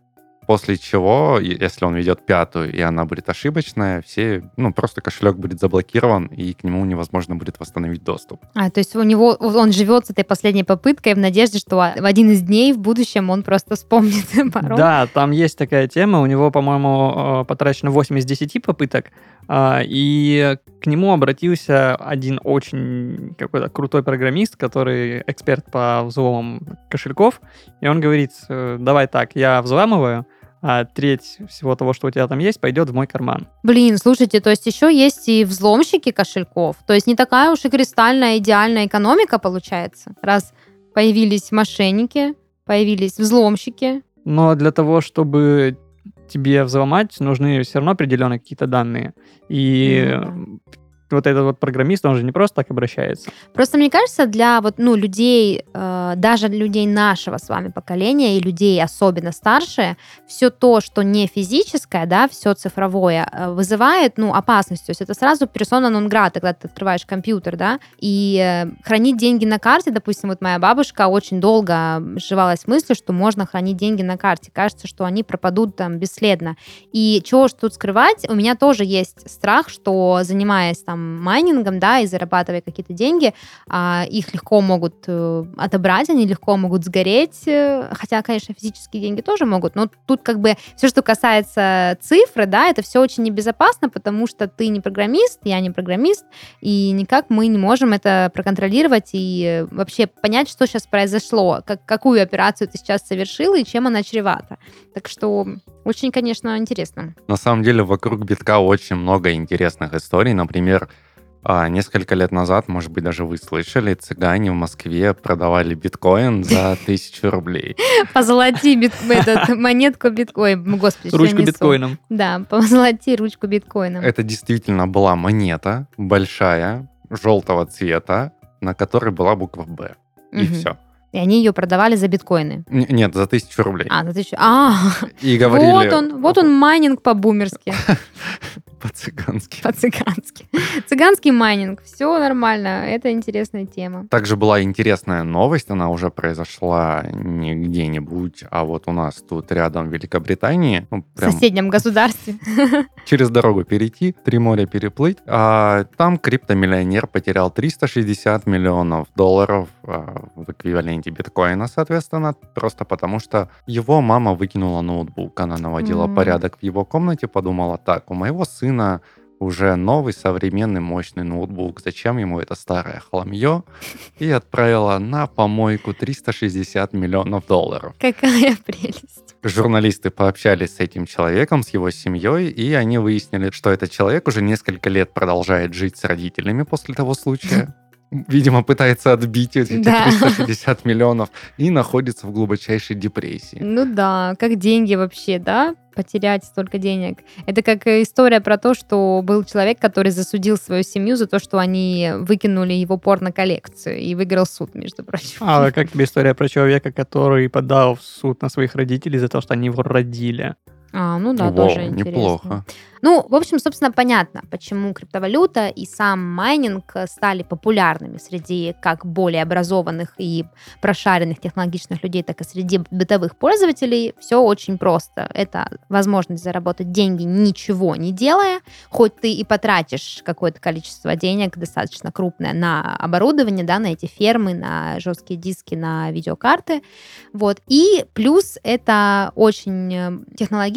после чего, если он ведет пятую, и она будет ошибочная, все, ну, просто кошелек будет заблокирован, и к нему невозможно будет восстановить доступ. А, то есть у него он живет с этой последней попыткой в надежде, что в один из дней в будущем он просто вспомнит [LAUGHS] пароль. Да, там есть такая тема. У него, по-моему, э, потрачено 8 из 10 попыток. а, И к нему обратился один очень какой-то крутой программист, который эксперт по взломам кошельков. И он говорит, э, давай так, я взламываю, а треть всего того, что у тебя там есть, пойдет в мой карман. Блин, слушайте, то есть еще есть и взломщики кошельков. То есть не такая уж и кристальная идеальная экономика получается. Раз появились мошенники, появились взломщики. Но для того, чтобы тебе взломать, нужны все равно определенные какие-то данные. И Ну вот этот вот программист, он же не просто так обращается. Просто мне кажется, для вот, ну, людей, э, даже людей нашего с вами поколения и людей особенно старше, все то, что не физическое, да, все цифровое, э, вызывает, ну, опасность. То есть это сразу персона нон грата, когда ты открываешь компьютер, да, и э, хранить деньги на карте, допустим, вот моя бабушка очень долго сживалась мыслью, что можно хранить деньги на карте. Кажется, что они пропадут там бесследно. И чего ж тут скрывать, у меня тоже есть страх, что занимаясь там майнингом, да, и зарабатывая какие-то деньги, а, их легко могут э, отобрать, они легко могут сгореть, э, хотя, конечно, физические деньги тоже могут, но тут как бы все, что касается цифры, да, это все очень небезопасно, потому что ты не программист, я не программист, и никак мы не можем это проконтролировать и вообще понять, что сейчас произошло, как, какую операцию ты сейчас совершил и чем она чревата. Так что очень, конечно, интересно. На самом деле вокруг битка очень много интересных историй. Например, а, несколько лет назад, может быть, даже вы слышали, цыгане в Москве продавали биткоин за [LAUGHS] тысячу рублей. Позолоти бит, [LAUGHS] этот, монетку биткоин, господи, Ручку биткоином. Да, позолоти ручку биткоина. Это действительно была монета большая, желтого цвета, на которой была буква «Б». и все. И они ее продавали за биткоины. Нет, за тысячу рублей. А, за тысячу. А, И говорили вот он, вот он майнинг по-бумерски, [LAUGHS] по-цыгански. по-цыгански. Цыганский майнинг. Все нормально. Это интересная тема. Также была интересная новость, она уже произошла не где-нибудь, а вот у нас тут рядом в Великобритании, ну, В прям соседнем государстве. [LAUGHS] через дорогу перейти, три моря переплыть. А там криптомиллионер потерял 360 миллионов долларов а, в эквиваленте биткоина, соответственно, просто потому что его мама выкинула ноутбук. Она наводила М. порядок в его комнате, подумала, так, у моего сына уже новый современный мощный ноутбук. Зачем ему это старое хламье? И отправила на помойку 360 миллионов долларов. Какая прелесть. Журналисты пообщались с этим человеком, с его семьей, и они выяснили, что этот человек уже несколько лет продолжает жить с родителями после того случая. Видимо, пытается отбить эти Да. 360 миллионов и находится в глубочайшей депрессии. Ну да, как деньги вообще, да? Потерять столько денег. Это как история про то, что был человек, который засудил свою семью за то, что они выкинули его порно-коллекцию и выиграл суд, между прочим. А как тебе история про человека, который подал в суд на своих родителей за то, что они его родили? А, ну да, Вау, тоже интересно. неплохо. Ну, в общем, собственно, понятно, почему криптовалюта и сам майнинг э, стали популярными среди как более образованных и прошаренных технологичных людей, так и среди бытовых пользователей. Все очень просто. Это возможность заработать деньги, ничего не делая, хоть ты и потратишь какое-то количество денег достаточно крупное на оборудование, да, на эти фермы, на жесткие диски, на видеокарты. Вот. И плюс это очень э,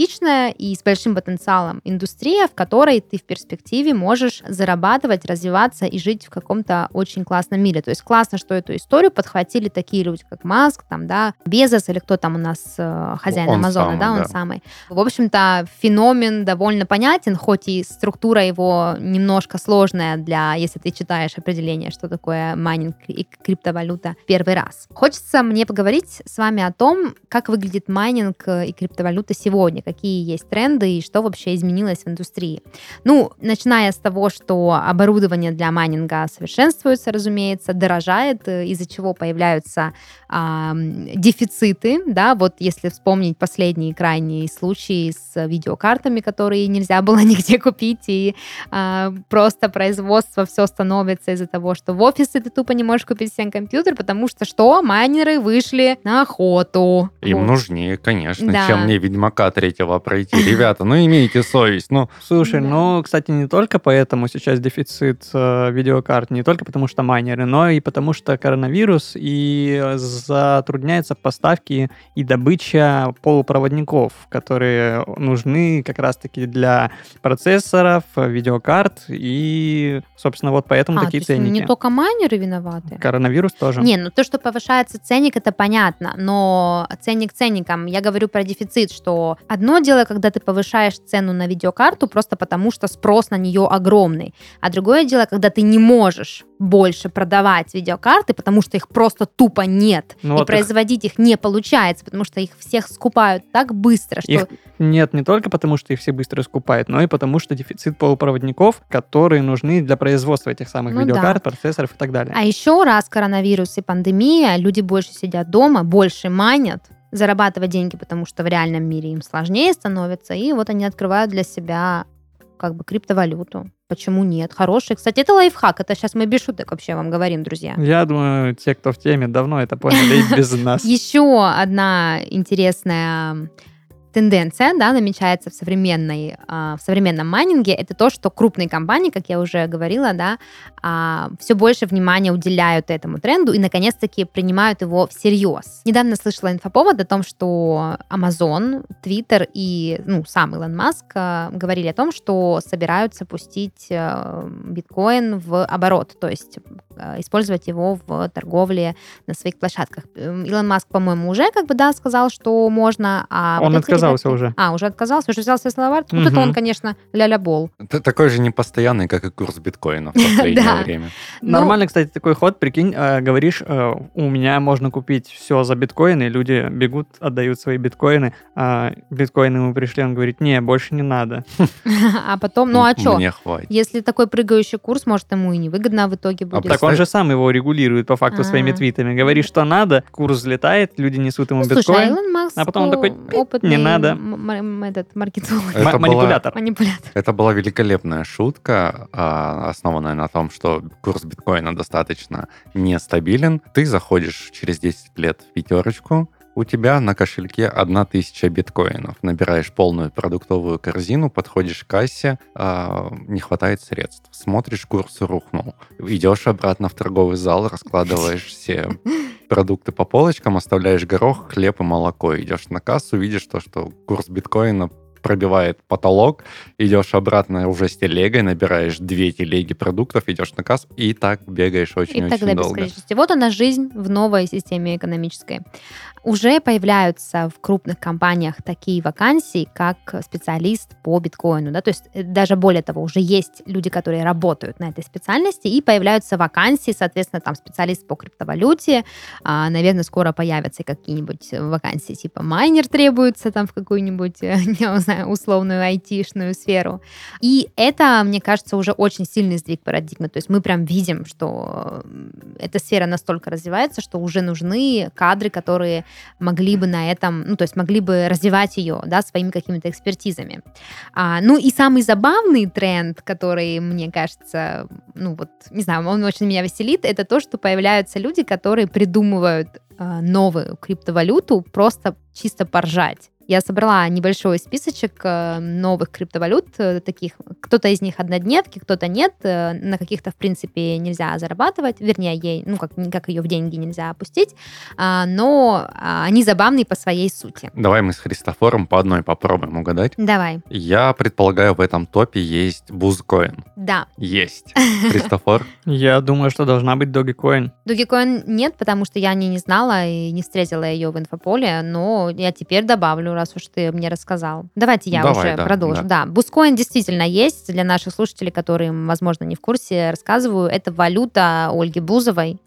технологичная и с большим потенциалом индустрия, в которой ты в перспективе можешь зарабатывать, развиваться и жить в каком-то очень классном мире. То есть классно, что эту историю подхватили такие люди, как Маск, там, да, Безос или кто там у нас э, хозяин Он Амазона, самый, да, он да. самый. В общем-то, феномен довольно понятен, хоть и структура его немножко сложная для, если ты читаешь определение, что такое майнинг и криптовалюта первый раз. Хочется мне поговорить с вами о том, как выглядит майнинг и криптовалюта сегодня, какие есть тренды и что вообще изменилось в индустрии. Ну, начиная с того, что оборудование для майнинга совершенствуется, разумеется, дорожает, э, из-за чего появляются ам, дефициты, да, вот если вспомнить последние крайние случаи с видеокартами, которые нельзя было [LAUGHS] нигде купить, и а, просто производство все становится из-за того, что в офисе ты тупо не можешь купить себе компьютер, потому что что? Майнеры вышли на охоту. Им Вот. нужнее, конечно, Да. чем мне Ведьмака третьего пройти. Ребята, ну имейте совесть. Ну, Слушай, Да. ну, кстати, не только поэтому сейчас дефицит э, видеокарт, не только потому что майнеры, но и потому что коронавирус и затрудняются поставки и добыча полупроводников, которые нужны как раз-таки для процессоров, видеокарт, и, собственно, вот поэтому А, такие то есть ценники. не только майнеры виноваты? Коронавирус тоже. Не, ну то, что повышается ценник, это понятно, но ценник ценником. Я говорю про дефицит, что одно дело, когда ты повышаешь цену на видеокарту просто потому, что спрос на нее огромный, а другое дело, когда ты не можешь больше продавать видеокарты, потому что их просто тупо нет, Ну и вот их- производить их не получается, потому что их всех скупают так быстро, что... Их нет не только потому, что их все быстро скупают, но и потому, что дефицит полупроводников, которые нужны для производства этих самых Ну видеокарт, процессоров и так далее. А еще раз коронавирус и пандемия, люди больше сидят дома, больше манят, зарабатывать деньги, потому что в реальном мире им сложнее становится, и вот они открывают для себя как бы криптовалюту. Почему нет? Хороший. Кстати, это лайфхак. Это сейчас мы без шуток вообще вам говорим, друзья. Я думаю, те, кто в теме, давно это поняли и без [LAUGHS] нас. Еще одна интересная тенденция, да, намечается в современной, а, в современном майнинге, это то, что крупные компании, как я уже говорила, да, все больше внимания уделяют этому тренду и, наконец-таки, принимают его всерьез. Недавно слышала инфоповод о том, что Amazon, Twitter и, ну, сам Илон Маск а, говорили о том, что собираются пустить э, биткоин в оборот, то есть э, использовать его в торговле на своих площадках. Илон Маск, по-моему, уже как бы, да, сказал, что можно, а Он вот эти отказался уже. А, уже отказался, уже взял свои слова. Вот это он, конечно, ля-ля бол. Ты такой же непостоянный, как и курс биткоина в [LAUGHS] последнее Да. время. Ну, Нормальный, кстати, такой ход. Прикинь, э, говоришь, э, у меня можно купить все за биткоины, люди бегут, отдают свои биткоины, а биткоины ему пришли, он говорит, не, больше не надо. [LAUGHS] А потом, ну а что? Мне хватит. Если такой прыгающий курс, может, ему и невыгодно в итоге будет. Так он же сам его регулирует по факту своими А. твитами. Говорит, что надо, курс взлетает, люди несут ему слушай, а биткоин. Илон Маск а потом он такой, ну, «Пип, опытный не надо». М- этот маркетолог, Это Ма- была- Манипулятор. манипулятор. Это была великолепная шутка, а, основанная на том, что курс биткоина достаточно нестабилен. Ты заходишь через 10 лет в пятерочку, у тебя на кошельке 1000 биткоинов. Набираешь полную продуктовую корзину, подходишь к кассе, а, не хватает средств. Смотришь, курс рухнул. Идешь обратно в торговый зал, раскладываешь все [LAUGHS] продукты по полочкам, оставляешь горох, хлеб и молоко. Идешь на кассу, видишь то, что курс биткоина пробивает потолок, идешь обратно уже с телегой, набираешь две телеги продуктов, идешь на кассу и так бегаешь И очень-очень так до долго. бесконечности. Вот она жизнь в новой системе экономической. Уже появляются в крупных компаниях такие вакансии, как специалист по биткоину. Да? То есть э, даже более того, уже есть люди, которые работают на этой специальности, и появляются вакансии, соответственно, там специалист по криптовалюте. А, наверное, скоро появятся какие-нибудь вакансии типа майнер требуется там в какую-нибудь, э, [LAUGHS] не знаю, условную айтишную сферу. И это, мне кажется, уже очень сильный сдвиг парадигмы. То есть мы прям видим, что э, эта сфера настолько развивается, что уже нужны кадры, которые могли бы на этом, ну, то есть могли бы развивать ее, да, своими какими-то экспертизами. А, ну, и самый забавный тренд, который, мне кажется, ну, вот, не знаю, он очень меня веселит, это то, что появляются люди, которые придумывают э, новую криптовалюту просто чисто поржать. Я собрала небольшой списочек э, новых криптовалют, э, таких, кто-то из них однодневки, кто-то нет, э, на каких-то, в принципе, нельзя зарабатывать, вернее, ей, ну, как, как ее в деньги нельзя опустить, а, но а, они забавные по своей сути. Давай мы с Христофором по одной попробуем угадать. Давай. Я предполагаю, в этом топе есть бузкоин. Да. Есть. [LAUGHS] Христофор? Я думаю, что должна быть Dogecoin. Dogecoin нет, потому что я о ней не знала и не встретила ее в инфополе, но я теперь добавлю, раз уж ты мне рассказал. Давайте я Давай, уже да, продолжу. Да. Бускоин действительно есть. Для наших слушателей, которые, возможно, не в курсе, рассказываю. Это валюта Ольги Бузовой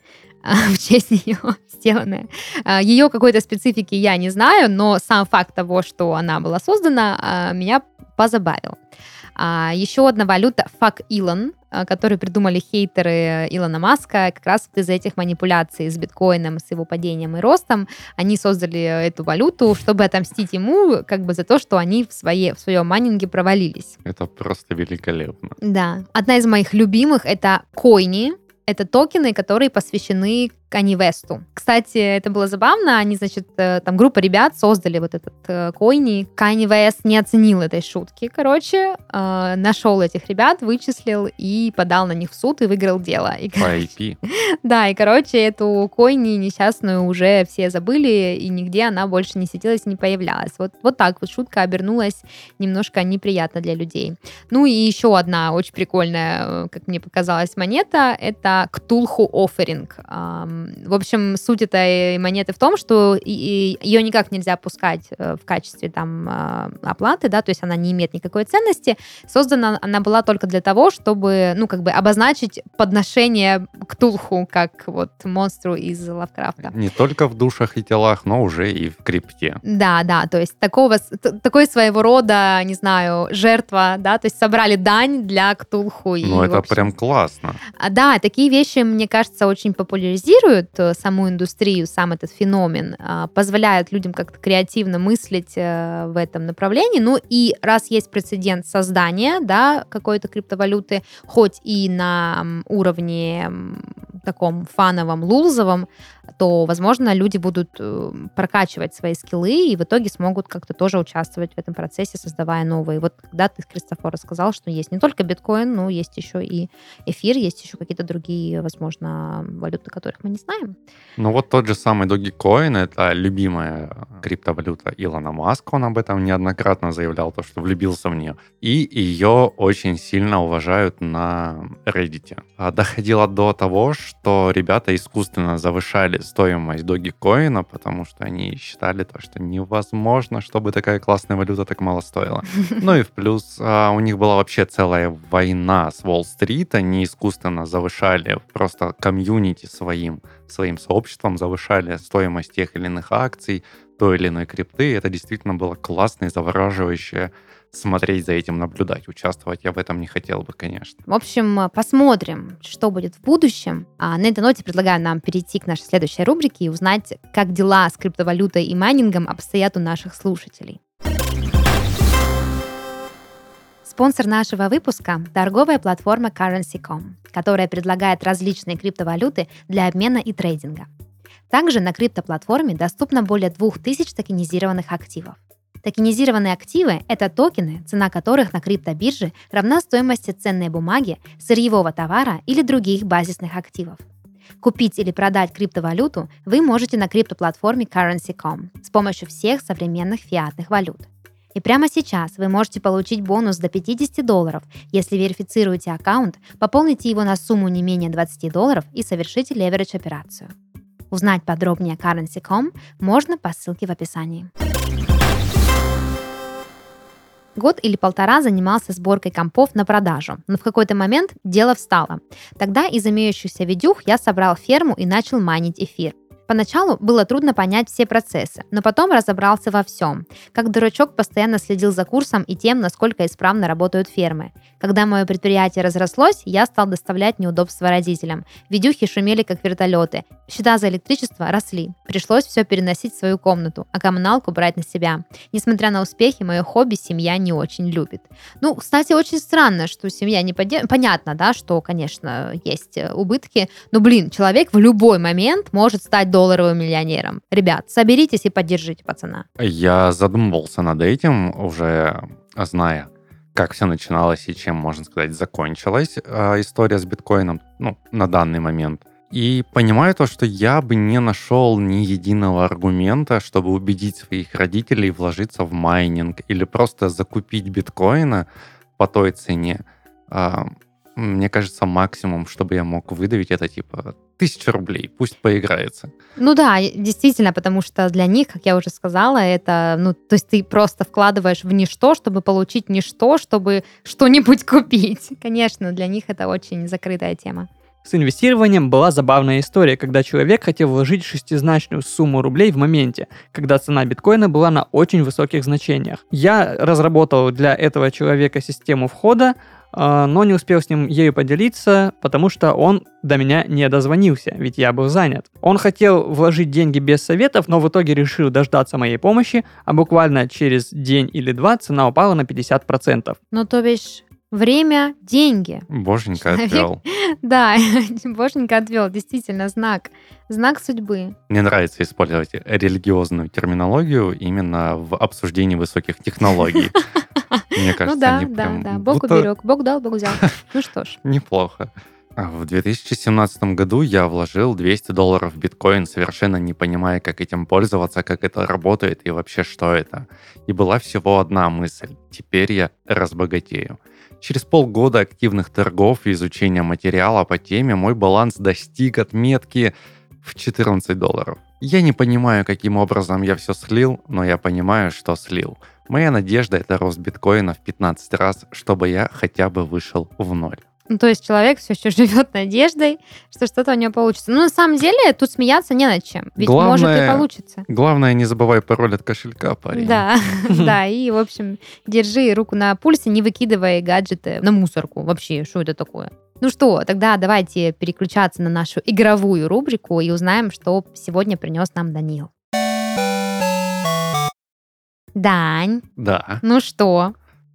[LAUGHS] в честь нее [LAUGHS] сделанная. А, Ее какой-то специфики я не знаю, но сам факт того, что она была создана, а, меня позабавил. А, Еще одна валюта Fuck Elon, а, которую придумали хейтеры Илона Маска, как раз вот из-за этих манипуляций с биткоином, с его падением и ростом, они создали эту валюту, чтобы отомстить ему как бы за то, что они в, своей, в своем майнинге провалились. Это просто великолепно. Да. Одна из моих любимых это койни. Это токены, которые посвящены Кани Весту. Кстати, это было забавно. Они, значит, э, там группа ребят создали вот этот э, койни. Кани Вест не оценил этой шутки, короче. э, нашел этих ребят, вычислил и подал на них в суд и выиграл дело. И, По IP. [LAUGHS] да, и, короче, эту койни несчастную уже все забыли, и нигде она больше не светилась, не появлялась. Вот, вот так вот шутка обернулась немножко неприятно для людей. Ну и еще одна очень прикольная, как мне показалась, монета, это Ктулху Офферинг. В общем, суть этой монеты в том, что ее никак нельзя опускать э, в качестве там э, оплаты, да, то есть она не имеет никакой ценности. Создана она была только для того, чтобы, ну, как бы обозначить подношение Ктулху как вот монстру из Лавкрафта. Не только в душах и телах, но уже и в крипте. Да, да, то есть такого, такой своего рода, не знаю, жертва, да, то есть собрали дань для Ктулху. Ну, это общем, прям классно. а, Да, такие вещи, мне кажется, очень популяризируют э, саму индустрию, сам этот феномен, а, позволяют людям как-то креативно мыслить э, в этом направлении. Ну и раз есть прецедент создания, да, какой-то криптовалюты, хоть и на уровне таком фановом, лулзовом, то, возможно, люди будут э, прокачивать свои скиллы и в итоге смогут как-то тоже участвовать в этом процессе, создавая новые. Вот когда ты, Кристофор, рассказал, что есть не только биткоин, но есть еще и эфир, есть еще какие-то другие, возможно, валюты, которых мы не знаем. Ну вот тот же самый Dogecoin, это любимая криптовалюта Илона Маска, он об этом неоднократно заявлял, то, что влюбился в нее. И ее очень сильно уважают на Reddit. А Доходило до того, что ребята искусственно завышали стоимость Dogecoin, потому что они считали то, что невозможно, чтобы такая классная валюта так мало стоила. [LAUGHS] Ну и в плюс а, у них была вообще целая война с Уолл-стрит, они искусственно завышали просто комьюнити своим, своим сообществом, завышали стоимость тех или иных акций, той или иной крипты. Это действительно было классно и завораживающе смотреть за этим, наблюдать, участвовать я в этом не хотел бы, конечно. В общем, посмотрим, что будет в будущем. А на этой ноте предлагаю нам перейти к нашей следующей рубрике и узнать, как дела с криптовалютой и майнингом обстоят у наших слушателей. Спонсор нашего выпуска – торговая платформа Currency.com, которая предлагает различные криптовалюты для обмена и трейдинга. Также на криптоплатформе доступно более 2000 токенизированных активов. Токенизированные активы – это токены, цена которых на криптобирже равна стоимости ценной бумаги, сырьевого товара или других базисных активов. Купить или продать криптовалюту вы можете на криптоплатформе Currency.com с помощью всех современных фиатных валют. И прямо сейчас вы можете получить бонус до 50 долларов, если верифицируете аккаунт, пополните его на сумму не менее 20 долларов и совершите леверидж операцию. Узнать подробнее о Currency.com можно по ссылке в описании. Год или полтора занимался сборкой компов на продажу, но в какой-то момент дело встало. Тогда из имеющихся видюх я собрал ферму и начал майнить эфир. Поначалу было трудно понять все процессы, но потом разобрался во всем. Как дурачок постоянно следил за курсом и тем, насколько исправно работают фермы. Когда мое предприятие разрослось, я стал доставлять неудобства родителям. Видюхи шумели, как вертолеты. Счета за электричество росли. Пришлось все переносить в свою комнату, а коммуналку брать на себя. Несмотря на успехи, мое хобби семья не очень любит. Ну, кстати, очень странно, что семья не поддерживает. Понятно, да, что, конечно, есть э, убытки, но, блин, человек в любой момент может стать долларовым миллионером. Ребят, соберитесь и поддержите пацана. Я задумывался над этим, уже зная, как все начиналось и чем, можно сказать, закончилась э, история с биткоином ну, на данный момент. И понимаю то, что я бы не нашел ни единого аргумента, чтобы убедить своих родителей вложиться в майнинг или просто закупить биткоина по той цене. А, мне кажется, максимум, чтобы я мог выдавить, это типа тысяча рублей, пусть поиграется. Ну да, действительно, потому что для них, как я уже сказала, это, ну, то есть ты просто вкладываешь в ничто, чтобы получить ничто, чтобы что-нибудь купить. [LAUGHS] Конечно, для них это очень закрытая тема. С инвестированием была забавная история, когда человек хотел вложить шестизначную сумму рублей в моменте, когда цена биткоина была на очень высоких значениях. Я разработал для этого человека систему входа, но не успел с ним ею поделиться, потому что он до меня не дозвонился, ведь я был занят. Он хотел вложить деньги без советов, но в итоге решил дождаться моей помощи, а буквально через день или два цена упала на 50%. Ну, то бишь, Время – деньги. Боженька [LAUGHS] Человек... отвел. Да, [LAUGHS] боженька отвел. Действительно, знак. Знак судьбы. Мне нравится использовать религиозную терминологию именно в обсуждении высоких технологий. [LAUGHS] Мне кажется, ну да, да, да. Бог уберег, Бог дал, Бог взял. [LAUGHS] Ну что ж. Неплохо. А в 2017 году я вложил 200 долларов в биткоин, совершенно не понимая, как этим пользоваться, как это работает и вообще что это. И была всего одна мысль. Теперь я разбогатею. Через полгода активных торгов и изучения материала по теме мой баланс достиг отметки в 14 долларов. Я не понимаю, каким образом я все слил, но я понимаю, что слил. Моя надежда это рост биткоина в 15 раз, чтобы я хотя бы вышел в ноль. Ну, то есть человек все еще живет надеждой, что что-то у него получится. Ну, на самом деле, тут смеяться не над чем. Ведь главное, может и получится. Главное, не забывай пароль от кошелька, парень. Да, [LAUGHS] да. И, в общем, держи руку на пульсе, не выкидывай гаджеты на мусорку. Вообще, что это такое? Ну что, тогда давайте переключаться на нашу игровую рубрику и узнаем, что сегодня принес нам Данил. Дань. Да. Ну что,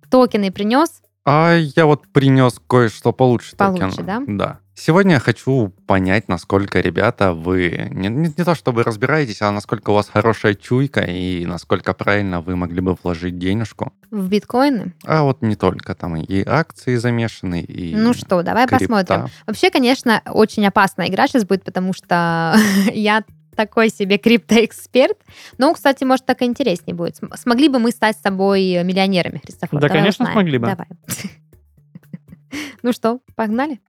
токены принес? А я вот принес кое-что получше. Получше, токен. да? Да. Сегодня я хочу понять, насколько, ребята, вы не, не, не то чтобы разбираетесь, а насколько у вас хорошая чуйка и насколько правильно вы могли бы вложить денежку. В биткоины? А вот не только, там и акции замешаны, и Ну что, давай крипта. посмотрим. Вообще, конечно, очень опасная игра сейчас будет, потому что [LAUGHS] я такой себе криптоэксперт. Но, кстати, может, так и интереснее будет. Смогли бы мы стать с тобой миллионерами, Христофор? Да, конечно, узнаем. смогли бы. Давай. [LAUGHS] Ну что, погнали?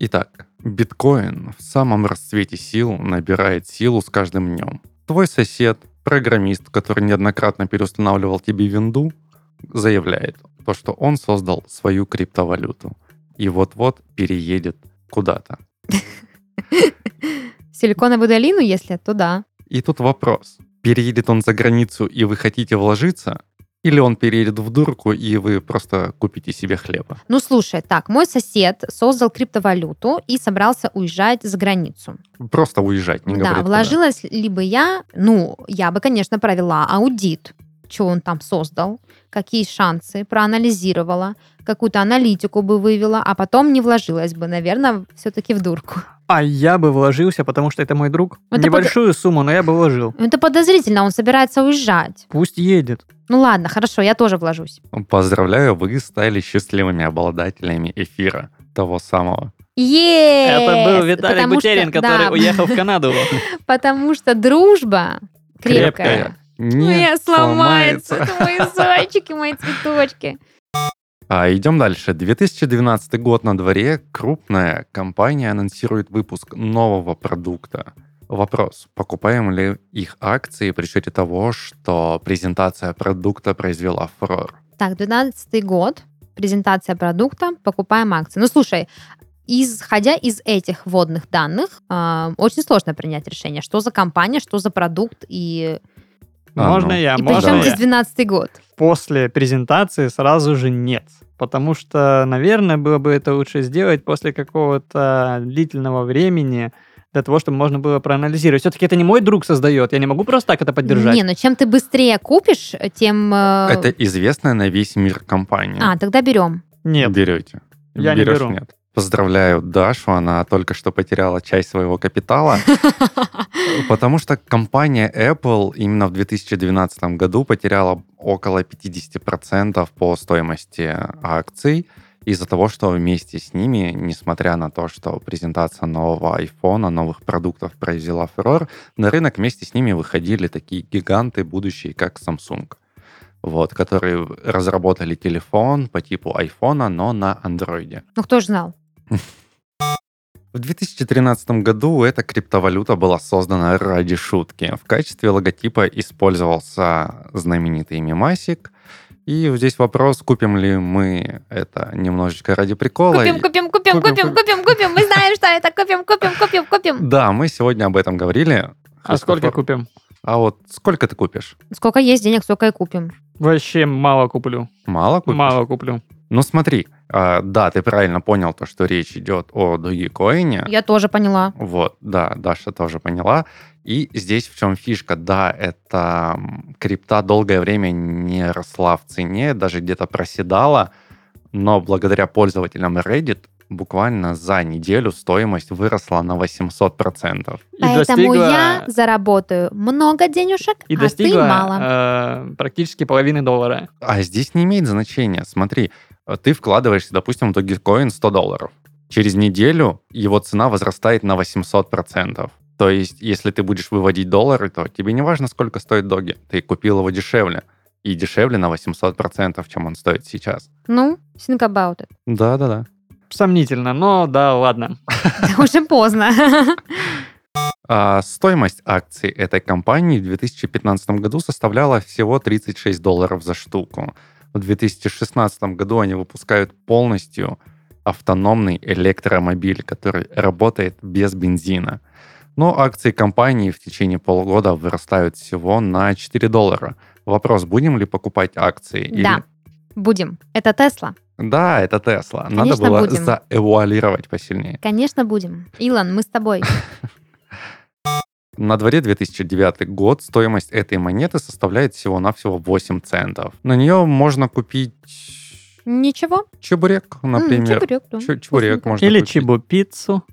Итак, Биткоин в самом расцвете сил набирает силу с каждым днем. Твой сосед, программист, который неоднократно переустанавливал тебе винду, заявляет, то, что он создал свою криптовалюту и вот-вот переедет куда-то. [LAUGHS] Силиконовую долину, если, то да. И тут вопрос. Переедет он за границу, и вы хотите вложиться? Или он переедет в дурку, и вы просто купите себе хлеба? Ну, слушай, так, мой сосед создал криптовалюту и собрался уезжать за границу. Просто уезжать, не да, куда. вложилась ли бы я, ну, я бы, конечно, провела аудит, что он там создал, какие шансы, проанализировала, какую-то аналитику бы вывела, а потом не вложилась бы, наверное, все-таки в дурку. А я бы вложился, потому что это мой друг. Это Небольшую сумму, но я бы вложил. Это подозрительно, он собирается уезжать. Пусть едет. Ну ладно, хорошо, я тоже вложусь. Поздравляю, вы стали счастливыми обладателями эфира того самого. Е! Это был Виталий Потому Бутерин, что- который да, уехал в Канаду. [LAUGHS] Потому что дружба крепкая. Не Моя сломается. сломается. Это мои зайчики, мои цветочки. А, идем дальше. 2012 год на дворе. Крупная компания анонсирует выпуск нового продукта. Вопрос, покупаем ли их акции при счете того, что презентация продукта произвела фурор? Так, 12 год, презентация продукта, покупаем акции. Ну, слушай, исходя из этих вводных данных, э, очень сложно принять решение, что за компания, что за продукт и, А, Можно ну. я? и Можно причем я? здесь 12 год. После презентации сразу же нет. Потому что, наверное, было бы это лучше сделать после какого-то длительного времени, для того, чтобы можно было проанализировать. Все-таки это не мой друг создает, я не могу просто так это поддержать. Не, но чем ты быстрее купишь, тем... э, Это известная на весь мир компания. А, тогда берем. Нет, Берете? Я не Берешь? беру. Нет. Поздравляю Дашу, она только что потеряла часть своего капитала, [LAUGHS] потому что компания Apple именно в 2012 году потеряла около 50% по стоимости акций из-за того, что вместе с ними, несмотря на то, что презентация нового iPhone, новых продуктов произвела фурор, на рынок вместе с ними выходили такие гиганты будущие, как Samsung. Вот, которые разработали телефон по типу iPhone, но на андроиде. Ну, кто же знал? [LAUGHS] В 2013 году эта криптовалюта была создана ради шутки. В качестве логотипа использовался знаменитый мемасик. И здесь вопрос, купим ли мы это немножечко ради прикола. Купим, купим, купим, Купим, купим, купим. Мы знаем, что это. Купим, купим, купим, купим. Да, мы сегодня об этом говорили. а сколько купим? А вот сколько ты купишь? Сколько есть денег, столько и купим. Вообще мало куплю. Мало купишь? Мало куплю. Ну смотри, а, да, ты правильно понял то, что речь идет о Dogecoin. Я тоже поняла. Вот, да, Даша тоже поняла. И здесь в чем фишка? Да, это крипта долгое время не росла в цене, даже где-то проседала, но благодаря пользователям Reddit буквально за неделю стоимость выросла на 800%. И Поэтому достигла- я заработаю много денежек, и а достигла ты мало. э, практически половины доллара. А здесь не имеет значения. Смотри, ты вкладываешь, допустим, в Dogecoin 100 долларов. Через неделю его цена возрастает на 800%. То есть, если ты будешь выводить доллары, то тебе не важно, сколько стоит доги. Ты купил его дешевле. И дешевле на 800%, чем он стоит сейчас. Ну, think about it. Да-да-да. Сомнительно, но да, ладно. [LAUGHS] Уже поздно. [LAUGHS] А стоимость акций этой компании в 2015 году составляла всего 36 долларов за штуку. В 2016 году они выпускают полностью автономный электромобиль, который работает без бензина. Но акции компании в течение полугода вырастают всего на 4 доллара. Вопрос, будем ли покупать акции? или- Да. Будем. Это Тесла. Да, это Тесла. Надо было будем. заэвуалировать посильнее. Конечно, будем. Илон, мы с тобой. [LAUGHS] На дворе 2009 год стоимость этой монеты составляет всего-навсего 8 центов. На нее можно купить Ничего. чебурек, например. чебурек, да. Чу- чебурек можно Или купить. чебупиццу. [LAUGHS]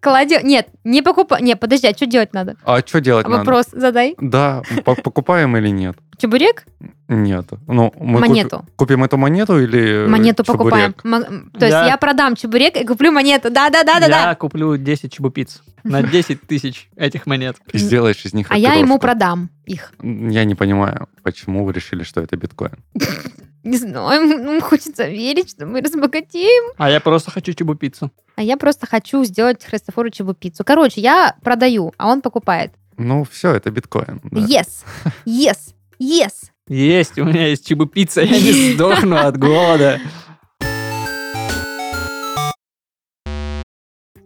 Кладем. Нет, не покупай. Не, подожди, а что делать надо? А что делать надо? Вопрос задай. Да, по- покупаем или нет? Чебурек? Нет. Ну, мы Монету. купим эту монету или Монету чебурек? покупаем. М- То есть Я- я продам чебурек и куплю монету. Да-да-да-да-да. Я куплю 10 чебупиц на [LAUGHS] 10 тысяч этих монет. И сделаешь из них А я ему продам их. Я не понимаю, почему вы решили, что это биткоин. [LAUGHS] Не знаю, ну, хочется верить, что мы разбогатеем. А я просто хочу чебупиццу. А я просто хочу сделать Христофорычеву пиццу. Короче, я продаю, а он покупает. Ну, все, это биткоин. да. Yes, yes, yes. Есть, у меня есть чебупицца, я не [LAUGHS] сдохну от голода.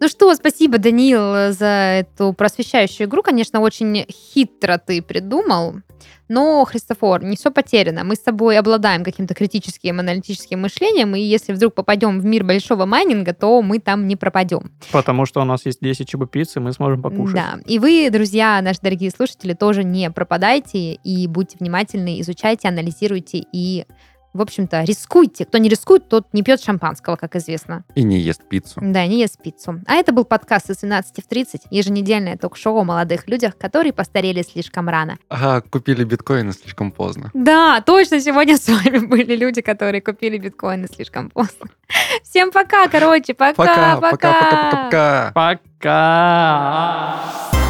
Ну что, спасибо, Даниил, за эту просвещающую игру. Конечно, очень хитро ты придумал. Но, Христофор, не все потеряно. Мы с тобой обладаем каким-то критическим аналитическим мышлением, и если вдруг попадем в мир большого майнинга, то мы там не пропадем. Потому что у нас есть 10 чебупиц, и мы сможем покушать. Да. И вы, друзья, наши дорогие слушатели, тоже не пропадайте и будьте внимательны, изучайте, анализируйте и, в общем-то, рискуйте. Кто не рискует, тот не пьет шампанского, как известно. И не ест пиццу. Да, не ест пиццу. А это был подкаст из 12 в 30, еженедельное ток-шоу о молодых людях, которые постарели слишком рано. А купили биткоины слишком поздно. Да, точно, сегодня с вами были люди, которые купили биткоины слишком поздно. Всем пока, короче, пока, Пока, пока, пока, пока, пока. Пока!